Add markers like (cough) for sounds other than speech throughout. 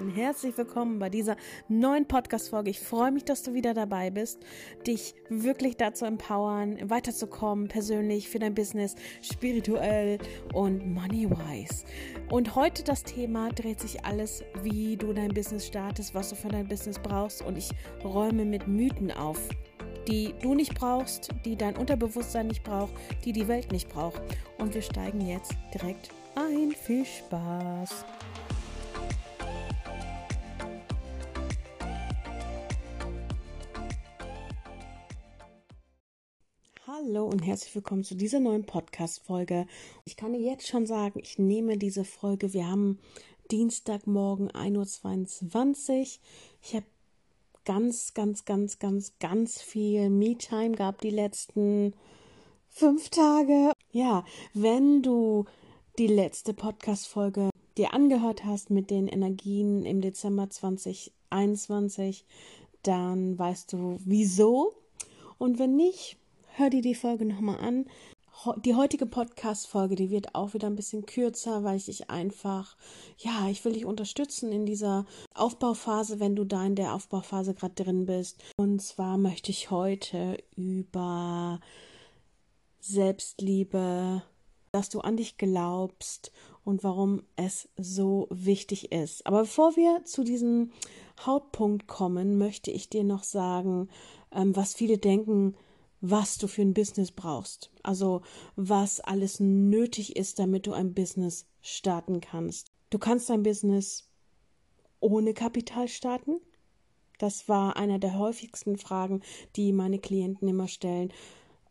ein herzlich willkommen bei dieser neuen Podcast-Folge. Ich freue mich, dass du wieder dabei bist, dich wirklich dazu empowern, weiterzukommen, persönlich für dein Business, spirituell und money-wise. Und heute das Thema dreht sich alles, wie du dein Business startest, was du für dein Business brauchst und ich räume mit Mythen auf die du nicht brauchst, die dein Unterbewusstsein nicht braucht, die die Welt nicht braucht. Und wir steigen jetzt direkt ein. Viel Spaß! Hallo und herzlich willkommen zu dieser neuen Podcast-Folge. Ich kann dir jetzt schon sagen, ich nehme diese Folge. Wir haben Dienstagmorgen 1.22 Uhr. Ich habe ganz, ganz, ganz, ganz, ganz viel Me-Time gehabt die letzten fünf Tage. Ja, wenn du die letzte Podcast-Folge dir angehört hast mit den Energien im Dezember 2021, dann weißt du wieso. Und wenn nicht, hör dir die Folge nochmal an. Die heutige Podcast-Folge, die wird auch wieder ein bisschen kürzer, weil ich dich einfach, ja, ich will dich unterstützen in dieser Aufbauphase, wenn du da in der Aufbauphase gerade drin bist. Und zwar möchte ich heute über Selbstliebe, dass du an dich glaubst und warum es so wichtig ist. Aber bevor wir zu diesem Hauptpunkt kommen, möchte ich dir noch sagen, ähm, was viele denken, was du für ein Business brauchst. Also was alles nötig ist, damit du ein Business starten kannst. Du kannst dein Business ohne Kapital starten. Das war einer der häufigsten Fragen, die meine Klienten immer stellen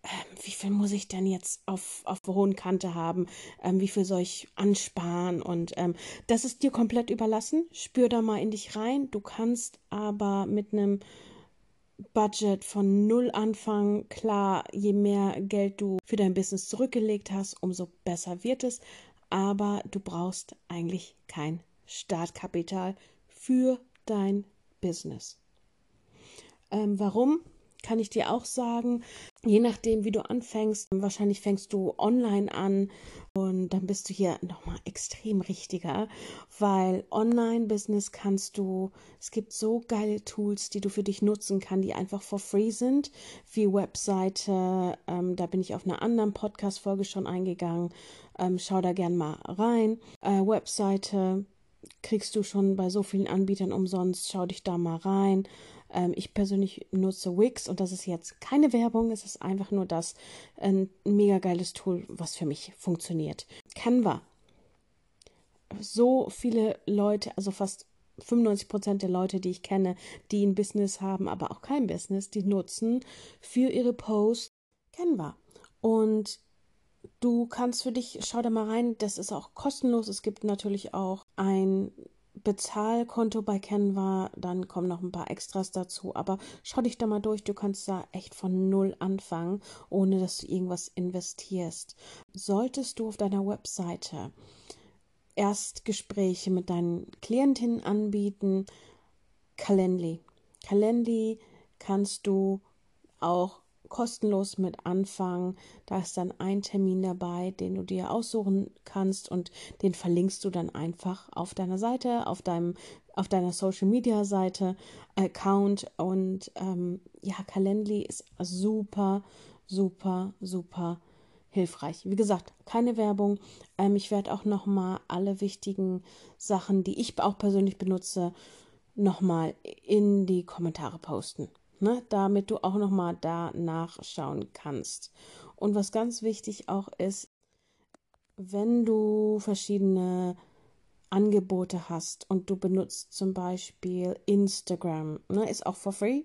ähm, wie viel muss ich denn jetzt auf, auf hohen Kante haben? Ähm, wie viel soll ich ansparen? Und ähm, das ist dir komplett überlassen. Spür da mal in dich rein. Du kannst aber mit einem Budget von null anfangen. Klar, je mehr Geld du für dein Business zurückgelegt hast, umso besser wird es. Aber du brauchst eigentlich kein Startkapital für dein Business. Ähm, warum? Kann ich dir auch sagen, je nachdem, wie du anfängst, wahrscheinlich fängst du online an und dann bist du hier nochmal extrem richtiger, weil Online-Business kannst du, es gibt so geile Tools, die du für dich nutzen kannst, die einfach for free sind, wie Webseite, ähm, da bin ich auf einer anderen Podcast-Folge schon eingegangen, ähm, schau da gern mal rein, äh, Webseite, kriegst du schon bei so vielen Anbietern umsonst. Schau dich da mal rein. Ähm, ich persönlich nutze Wix und das ist jetzt keine Werbung, es ist einfach nur das ein mega geiles Tool, was für mich funktioniert. Canva. So viele Leute, also fast 95 Prozent der Leute, die ich kenne, die ein Business haben, aber auch kein Business, die nutzen für ihre Posts Canva. Und du kannst für dich, schau da mal rein, das ist auch kostenlos. Es gibt natürlich auch ein Bezahlkonto bei Canva, dann kommen noch ein paar Extras dazu. Aber schau dich da mal durch, du kannst da echt von null anfangen, ohne dass du irgendwas investierst. Solltest du auf deiner Webseite Erstgespräche mit deinen Klientinnen anbieten, Calendly. Calendly kannst du auch kostenlos mit anfangen. Da ist dann ein Termin dabei, den du dir aussuchen kannst und den verlinkst du dann einfach auf deiner Seite, auf deinem, auf deiner Social Media Seite, Account und ähm, ja, Calendly ist super, super, super hilfreich. Wie gesagt, keine Werbung. Ähm, ich werde auch noch mal alle wichtigen Sachen, die ich auch persönlich benutze, noch mal in die Kommentare posten ne, damit du auch nochmal da nachschauen kannst. Und was ganz wichtig auch ist, wenn du verschiedene Angebote hast und du benutzt zum Beispiel Instagram, ne, ist auch for free,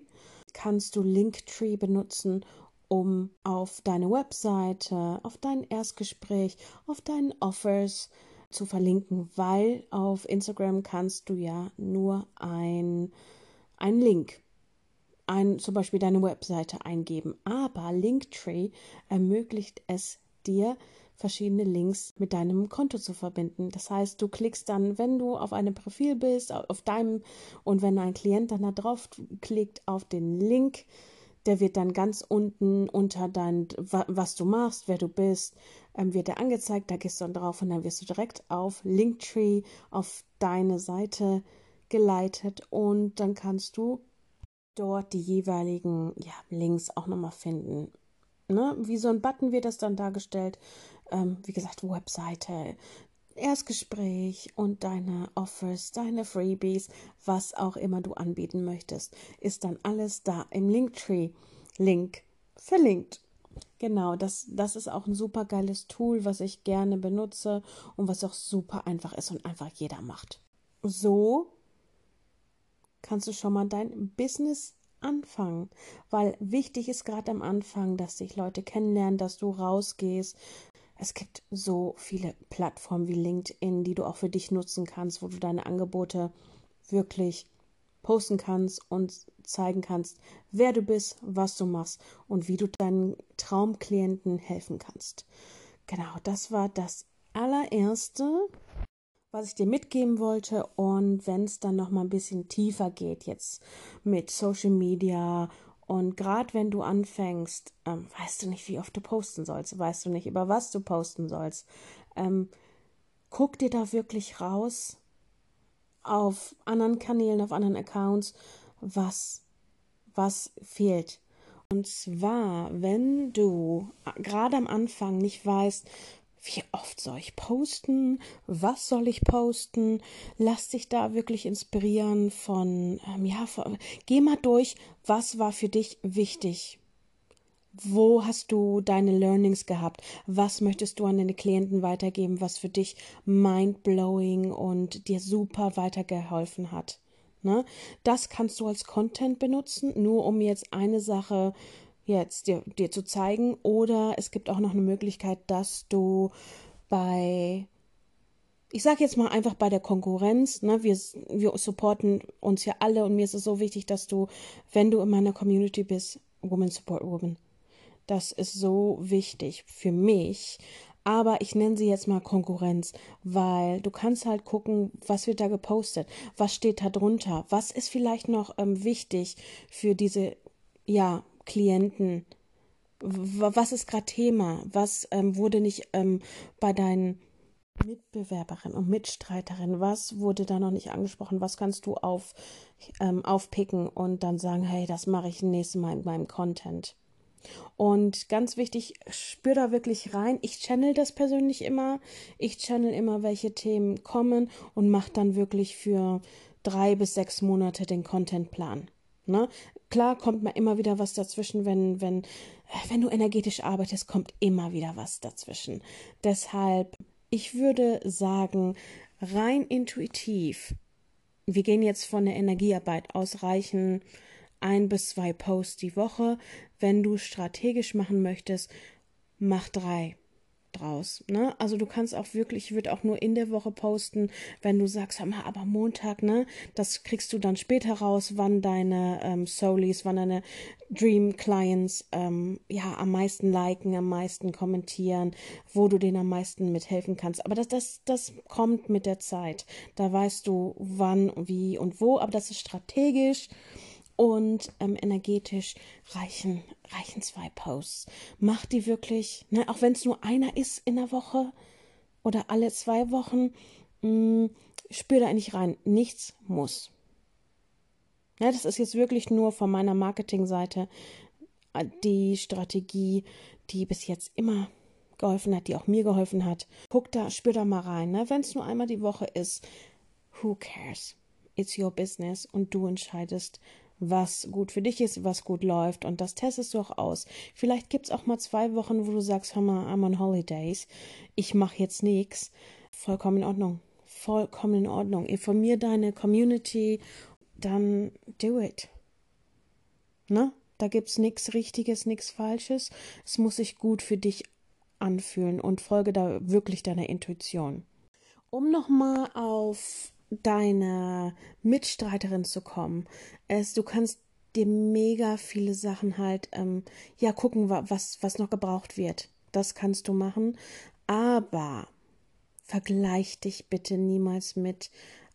kannst du Linktree benutzen, um auf deine Webseite, auf dein Erstgespräch, auf deinen Offers zu verlinken, weil auf Instagram kannst du ja nur ein, ein Link ein, zum Beispiel deine Webseite eingeben. Aber Linktree ermöglicht es dir, verschiedene Links mit deinem Konto zu verbinden. Das heißt, du klickst dann, wenn du auf einem Profil bist, auf deinem und wenn ein Klient dann da drauf klickt auf den Link, der wird dann ganz unten unter dein, was du machst, wer du bist, ähm, wird der angezeigt. Da gehst du dann drauf und dann wirst du direkt auf Linktree, auf deine Seite geleitet und dann kannst du dort die jeweiligen ja, Links auch nochmal finden. Ne? Wie so ein Button wird das dann dargestellt. Ähm, wie gesagt, Webseite, Erstgespräch und deine Offers, deine Freebies, was auch immer du anbieten möchtest, ist dann alles da im Linktree-Link verlinkt. Genau, das, das ist auch ein super geiles Tool, was ich gerne benutze und was auch super einfach ist und einfach jeder macht. So kannst du schon mal dein Business anfangen, weil wichtig ist gerade am Anfang, dass sich Leute kennenlernen, dass du rausgehst. Es gibt so viele Plattformen wie LinkedIn, die du auch für dich nutzen kannst, wo du deine Angebote wirklich posten kannst und zeigen kannst, wer du bist, was du machst und wie du deinen Traumklienten helfen kannst. Genau, das war das allererste, was ich dir mitgeben wollte. Und wenn es dann noch mal ein bisschen tiefer geht jetzt mit Social Media und gerade wenn du anfängst, ähm, weißt du nicht, wie oft du posten sollst, weißt du nicht, über was du posten sollst. Ähm, guck dir da wirklich raus auf anderen Kanälen, auf anderen Accounts, was, was fehlt. Und zwar, wenn du gerade am Anfang nicht weißt, wie oft soll ich posten? Was soll ich posten? Lass dich da wirklich inspirieren von, ähm, ja, von, geh mal durch, was war für dich wichtig? Wo hast du deine Learnings gehabt? Was möchtest du an deine Klienten weitergeben, was für dich mindblowing und dir super weitergeholfen hat? Ne? Das kannst du als Content benutzen, nur um jetzt eine Sache jetzt dir, dir zu zeigen. Oder es gibt auch noch eine Möglichkeit, dass du bei ich sage jetzt mal einfach bei der Konkurrenz, ne, wir, wir supporten uns ja alle und mir ist es so wichtig, dass du, wenn du in meiner Community bist, Women Support Women, das ist so wichtig für mich. Aber ich nenne sie jetzt mal Konkurrenz, weil du kannst halt gucken, was wird da gepostet, was steht da drunter, was ist vielleicht noch ähm, wichtig für diese, ja, Klienten? Was ist gerade Thema? Was ähm, wurde nicht ähm, bei deinen Mitbewerberinnen und Mitstreiterinnen, was wurde da noch nicht angesprochen? Was kannst du auf, ähm, aufpicken und dann sagen, hey, das mache ich nächstes Mal in meinem Content? Und ganz wichtig, spür da wirklich rein. Ich channel das persönlich immer. Ich channel immer, welche Themen kommen und mache dann wirklich für drei bis sechs Monate den Contentplan. Ne? Klar kommt mal immer wieder was dazwischen, wenn, wenn, wenn du energetisch arbeitest, kommt immer wieder was dazwischen. Deshalb, ich würde sagen, rein intuitiv, wir gehen jetzt von der Energiearbeit aus, reichen ein bis zwei Posts die Woche. Wenn du strategisch machen möchtest, mach drei draus. Ne? Also du kannst auch wirklich, ich würde auch nur in der Woche posten, wenn du sagst, hör mal, aber Montag, ne, das kriegst du dann später raus, wann deine ähm, Soulies, wann deine Dream Clients ähm, ja am meisten liken, am meisten kommentieren, wo du denen am meisten mithelfen kannst. Aber das, das, das kommt mit der Zeit. Da weißt du, wann, wie und wo, aber das ist strategisch und ähm, energetisch reichen, reichen zwei Posts. Mach die wirklich, ne, auch wenn es nur einer ist in der Woche oder alle zwei Wochen, mh, mm, spür da eigentlich rein. Nichts muss. Ja, das ist jetzt wirklich nur von meiner Marketingseite äh, die Strategie, die bis jetzt immer geholfen hat, die auch mir geholfen hat. Guck da, spür da mal rein. Ne? Wenn es nur einmal die Woche ist, who cares? It's your business und du entscheidest, was gut für dich ist, was gut läuft und das testest du auch aus. Vielleicht gibt es auch mal zwei Wochen, wo du sagst, hör mal, I'm on holidays, ich mache jetzt nichts. Vollkommen in Ordnung. Vollkommen in Ordnung. Informier deine Community, dann do it. Ne? Da gibt's nichts Richtiges, nichts Falsches. Es muss sich gut für dich anfühlen und folge da wirklich deiner Intuition. Um nochmal auf deine Mitstreiterin zu kommen. Es, du kannst dir mega viele Sachen halt, ähm, ja, gucken, was, was noch gebraucht wird. Das kannst du machen. Aber vergleich dich bitte niemals mit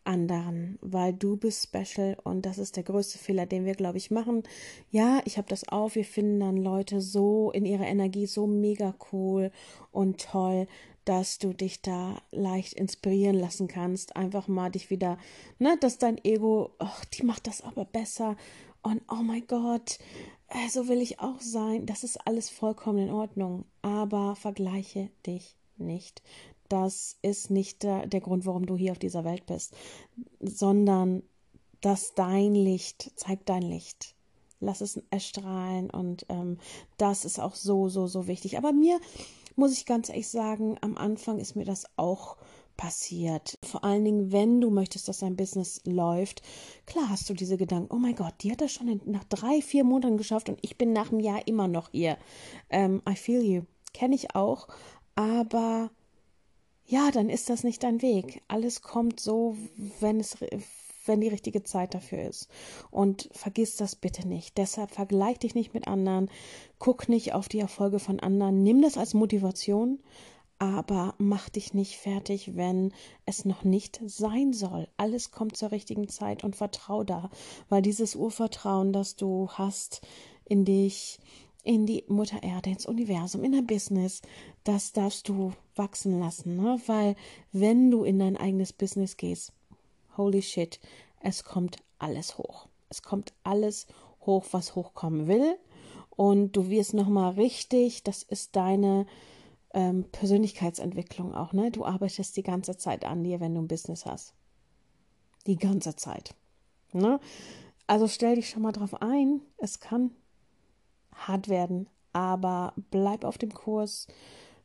anderen, weil du bist special und das ist der größte Fehler, den wir, glaube ich, machen. Ja, ich habe das auch. Wir finden dann Leute so in ihrer Energie so mega cool und toll dass du dich da leicht inspirieren lassen kannst. Einfach mal dich wieder, ne, dass dein Ego, ach, die macht das aber besser. Und oh mein Gott, äh, so will ich auch sein. Das ist alles vollkommen in Ordnung. Aber vergleiche dich nicht. Das ist nicht der, der Grund, warum du hier auf dieser Welt bist, sondern dass dein Licht, zeigt dein Licht. Lass es erstrahlen und ähm, das ist auch so, so, so wichtig. Aber mir, muss ich ganz ehrlich sagen, am Anfang ist mir das auch passiert. Vor allen Dingen, wenn du möchtest, dass dein Business läuft, klar hast du diese Gedanken, oh mein Gott, die hat das schon nach drei, vier Monaten geschafft und ich bin nach einem Jahr immer noch hier. Ähm, I feel you. Kenne ich auch. Aber ja, dann ist das nicht dein Weg. Alles kommt so, wenn es wenn die richtige Zeit dafür ist. Und vergiss das bitte nicht. Deshalb vergleich dich nicht mit anderen, guck nicht auf die Erfolge von anderen, nimm das als Motivation, aber mach dich nicht fertig, wenn es noch nicht sein soll. Alles kommt zur richtigen Zeit und vertrau da, weil dieses Urvertrauen, das du hast in dich, in die Mutter Erde, ins Universum, in dein Business, das darfst du wachsen lassen, ne? weil wenn du in dein eigenes Business gehst, holy shit, es kommt alles hoch. Es kommt alles hoch, was hochkommen will. Und du wirst nochmal richtig, das ist deine ähm, Persönlichkeitsentwicklung auch, ne? Du arbeitest die ganze Zeit an dir, wenn du ein Business hast. Die ganze Zeit. Ne? Also stell dich schon mal drauf ein, es kann hart werden, aber bleib auf dem Kurs,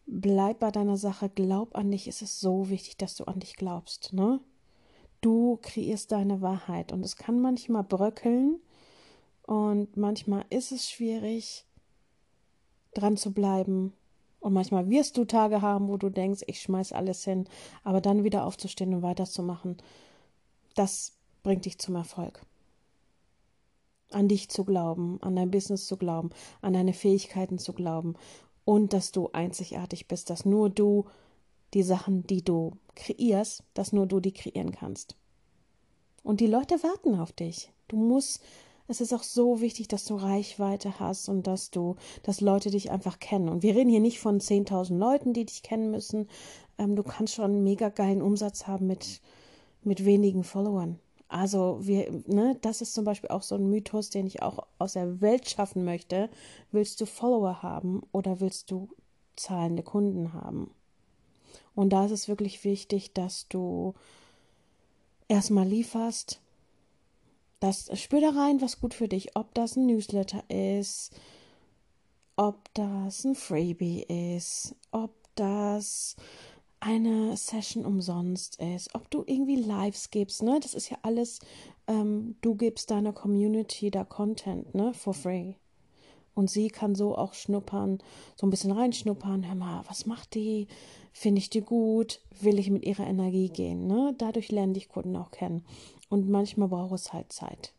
bleib bei deiner Sache, glaub an dich. Es ist so wichtig, dass du an dich glaubst, ne? Du kreierst deine Wahrheit und es kann manchmal bröckeln und manchmal ist es schwierig, dran zu bleiben. Und manchmal wirst du Tage haben, wo du denkst, ich schmeiß alles hin, aber dann wieder aufzustehen und weiterzumachen, das bringt dich zum Erfolg. An dich zu glauben, an dein Business zu glauben, an deine Fähigkeiten zu glauben und dass du einzigartig bist, dass nur du die Sachen, die du kreierst, dass nur du die kreieren kannst. Und die Leute warten auf dich. Du musst, es ist auch so wichtig, dass du Reichweite hast und dass du, dass Leute dich einfach kennen. Und wir reden hier nicht von 10.000 Leuten, die dich kennen müssen. Ähm, du kannst schon einen mega geilen Umsatz haben mit, mit wenigen Followern. Also wir, ne, das ist zum Beispiel auch so ein Mythos, den ich auch aus der Welt schaffen möchte. Willst du Follower haben oder willst du zahlende Kunden haben? Und da ist es wirklich wichtig, dass du erstmal lieferst. Das spür da rein, was gut für dich, ob das ein Newsletter ist, ob das ein Freebie ist, ob das eine Session umsonst ist, ob du irgendwie Lives gibst, ne? Das ist ja alles, ähm, du gibst deiner Community da Content, ne? For free. Und sie kann so auch schnuppern, so ein bisschen reinschnuppern. Hör mal, was macht die? Finde ich die gut? Will ich mit ihrer Energie gehen? Ne? Dadurch lernen dich Kunden auch kennen. Und manchmal braucht es halt Zeit.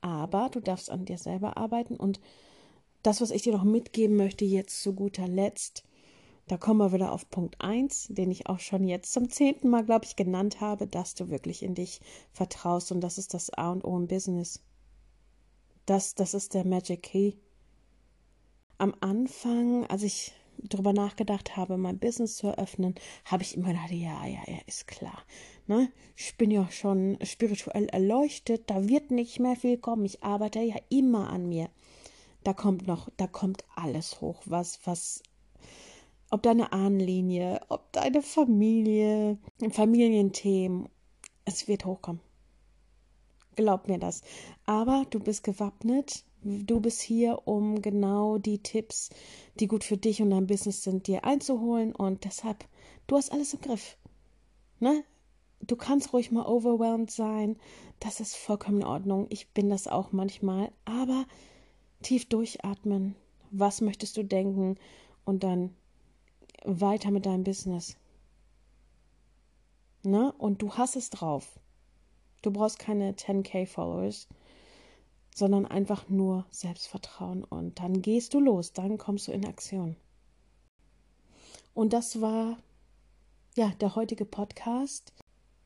Aber du darfst an dir selber arbeiten. Und das, was ich dir noch mitgeben möchte, jetzt zu guter Letzt, da kommen wir wieder auf Punkt 1, den ich auch schon jetzt zum zehnten Mal, glaube ich, genannt habe, dass du wirklich in dich vertraust. Und das ist das A und O im Business. Das, das ist der Magic Key am Anfang, als ich darüber nachgedacht habe, mein Business zu eröffnen, habe ich immer gedacht, ja, ja, ja, ist klar. Ne? Ich bin ja schon spirituell erleuchtet, da wird nicht mehr viel kommen. Ich arbeite ja immer an mir. Da kommt noch, da kommt alles hoch, was, was, ob deine Ahnenlinie, ob deine Familie, Familienthemen, es wird hochkommen. Glaub mir das. Aber du bist gewappnet Du bist hier, um genau die Tipps, die gut für dich und dein Business sind, dir einzuholen und deshalb, du hast alles im Griff. Ne? Du kannst ruhig mal overwhelmed sein. Das ist vollkommen in Ordnung. Ich bin das auch manchmal. Aber tief durchatmen. Was möchtest du denken? Und dann weiter mit deinem Business. Ne? Und du hast es drauf. Du brauchst keine 10k Followers sondern einfach nur Selbstvertrauen und dann gehst du los, dann kommst du in Aktion. Und das war ja der heutige Podcast.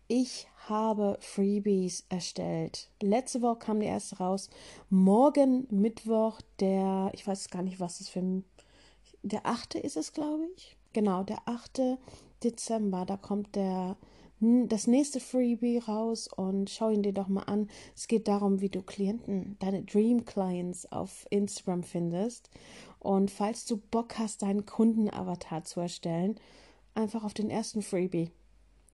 Ich habe Freebies erstellt. Letzte Woche kam der erste raus. Morgen Mittwoch, der, ich weiß gar nicht, was es für ein, der achte ist es, glaube ich. Genau, der 8. Dezember, da kommt der das nächste Freebie raus und schau ihn dir doch mal an. Es geht darum, wie du Klienten, deine Dream Clients auf Instagram findest. Und falls du Bock hast, deinen Kundenavatar zu erstellen, einfach auf den ersten Freebie.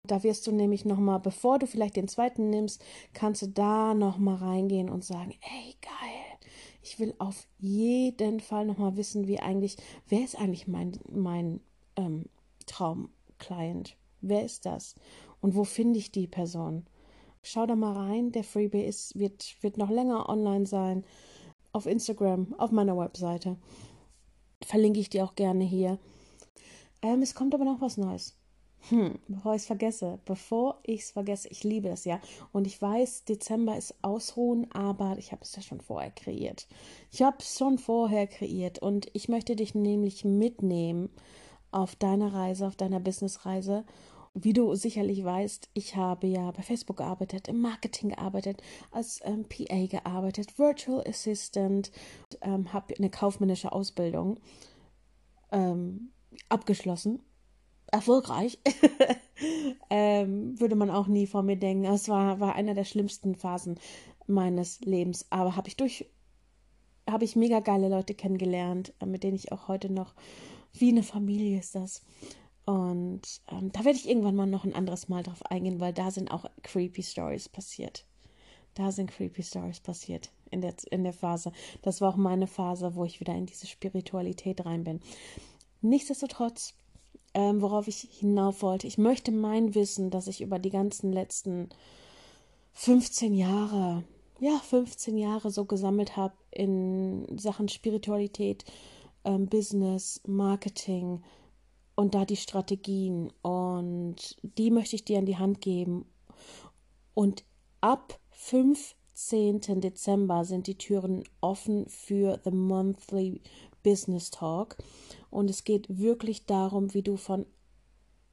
Da wirst du nämlich nochmal, bevor du vielleicht den zweiten nimmst, kannst du da nochmal reingehen und sagen, ey, geil, ich will auf jeden Fall nochmal wissen, wie eigentlich, wer ist eigentlich mein, mein ähm, Traum-Client? Wer ist das? Und wo finde ich die Person? Schau da mal rein. Der Freebie ist, wird, wird noch länger online sein. Auf Instagram, auf meiner Webseite. Verlinke ich dir auch gerne hier. Ähm, es kommt aber noch was Neues. Hm, bevor ich es vergesse, bevor ich es vergesse, ich liebe es ja. Und ich weiß, Dezember ist Ausruhen, aber ich habe es ja schon vorher kreiert. Ich habe es schon vorher kreiert und ich möchte dich nämlich mitnehmen auf deiner Reise, auf deiner Businessreise wie du sicherlich weißt, ich habe ja bei Facebook gearbeitet, im Marketing gearbeitet, als ähm, PA gearbeitet, Virtual Assistant, ähm, habe eine kaufmännische Ausbildung ähm, abgeschlossen. Erfolgreich. (laughs) ähm, würde man auch nie vor mir denken. Es war, war einer der schlimmsten Phasen meines Lebens. Aber habe ich durch, habe ich mega geile Leute kennengelernt, mit denen ich auch heute noch, wie eine Familie ist das, und ähm, da werde ich irgendwann mal noch ein anderes Mal drauf eingehen, weil da sind auch creepy Stories passiert. Da sind creepy Stories passiert in der, in der Phase. Das war auch meine Phase, wo ich wieder in diese Spiritualität rein bin. Nichtsdestotrotz, ähm, worauf ich hinauf wollte, ich möchte mein Wissen, das ich über die ganzen letzten 15 Jahre, ja, 15 Jahre so gesammelt habe in Sachen Spiritualität, ähm, Business, Marketing, und da die Strategien und die möchte ich dir in die Hand geben. Und ab 15. Dezember sind die Türen offen für The Monthly Business Talk und es geht wirklich darum, wie du von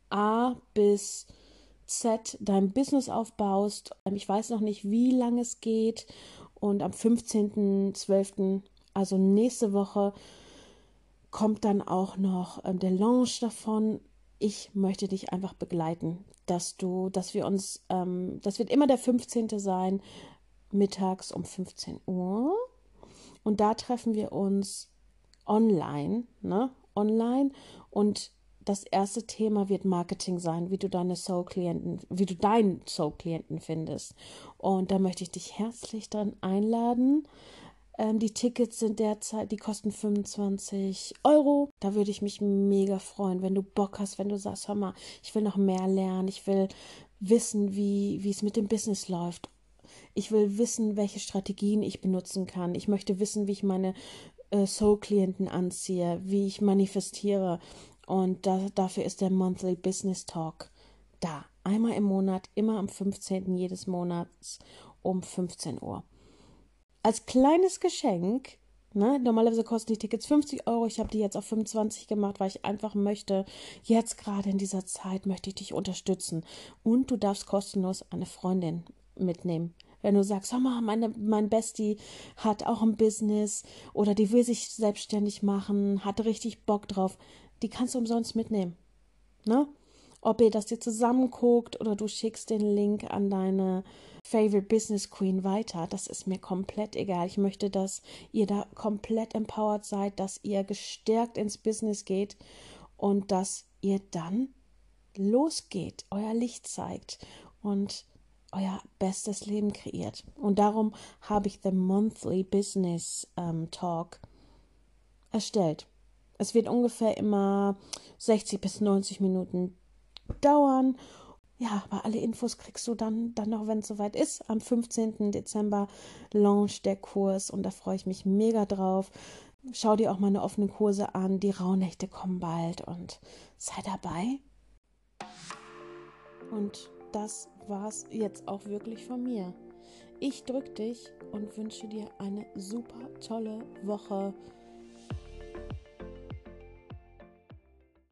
A bis Z dein Business aufbaust. Ich weiß noch nicht, wie lange es geht und am 15.12., also nächste Woche, kommt dann auch noch ähm, der Launch davon. Ich möchte dich einfach begleiten, dass du, dass wir uns, ähm, das wird immer der 15. sein, mittags um 15 Uhr. Und da treffen wir uns online, ne? Online. Und das erste Thema wird Marketing sein, wie du deine Soul-Klienten, wie du deinen Soul-Klienten findest. Und da möchte ich dich herzlich dran einladen. Ähm, die Tickets sind derzeit, die kosten 25 Euro. Da würde ich mich mega freuen, wenn du Bock hast, wenn du sagst, hör mal, ich will noch mehr lernen, ich will wissen, wie, es mit dem Business läuft. Ich will wissen, welche Strategien ich benutzen kann. Ich möchte wissen, wie ich meine äh, Soul-Klienten anziehe, wie ich manifestiere. Und da, dafür ist der Monthly Business Talk da. Einmal im Monat, immer am 15. jedes Monats um 15 Uhr als kleines Geschenk, ne, normalerweise kosten die Tickets 50 Euro, ich habe die jetzt auf 25 gemacht, weil ich einfach möchte, jetzt gerade in dieser Zeit möchte ich dich unterstützen. Und du darfst kostenlos eine Freundin mitnehmen. Wenn du sagst, mal, meine, mein Bestie hat auch ein Business oder die will sich selbstständig machen, hat richtig Bock drauf, die kannst du umsonst mitnehmen. Ne? Ob ihr das dir zusammen guckt oder du schickst den Link an deine Favorite Business Queen weiter. Das ist mir komplett egal. Ich möchte, dass ihr da komplett empowered seid, dass ihr gestärkt ins Business geht und dass ihr dann losgeht, euer Licht zeigt und euer bestes Leben kreiert. Und darum habe ich The Monthly Business ähm, Talk erstellt. Es wird ungefähr immer 60 bis 90 Minuten dauern ja, aber alle Infos kriegst du dann, dann noch, wenn es soweit ist. Am 15. Dezember launcht der Kurs und da freue ich mich mega drauf. Schau dir auch meine offenen Kurse an. Die Rauhnächte kommen bald und sei dabei. Und das war's jetzt auch wirklich von mir. Ich drücke dich und wünsche dir eine super tolle Woche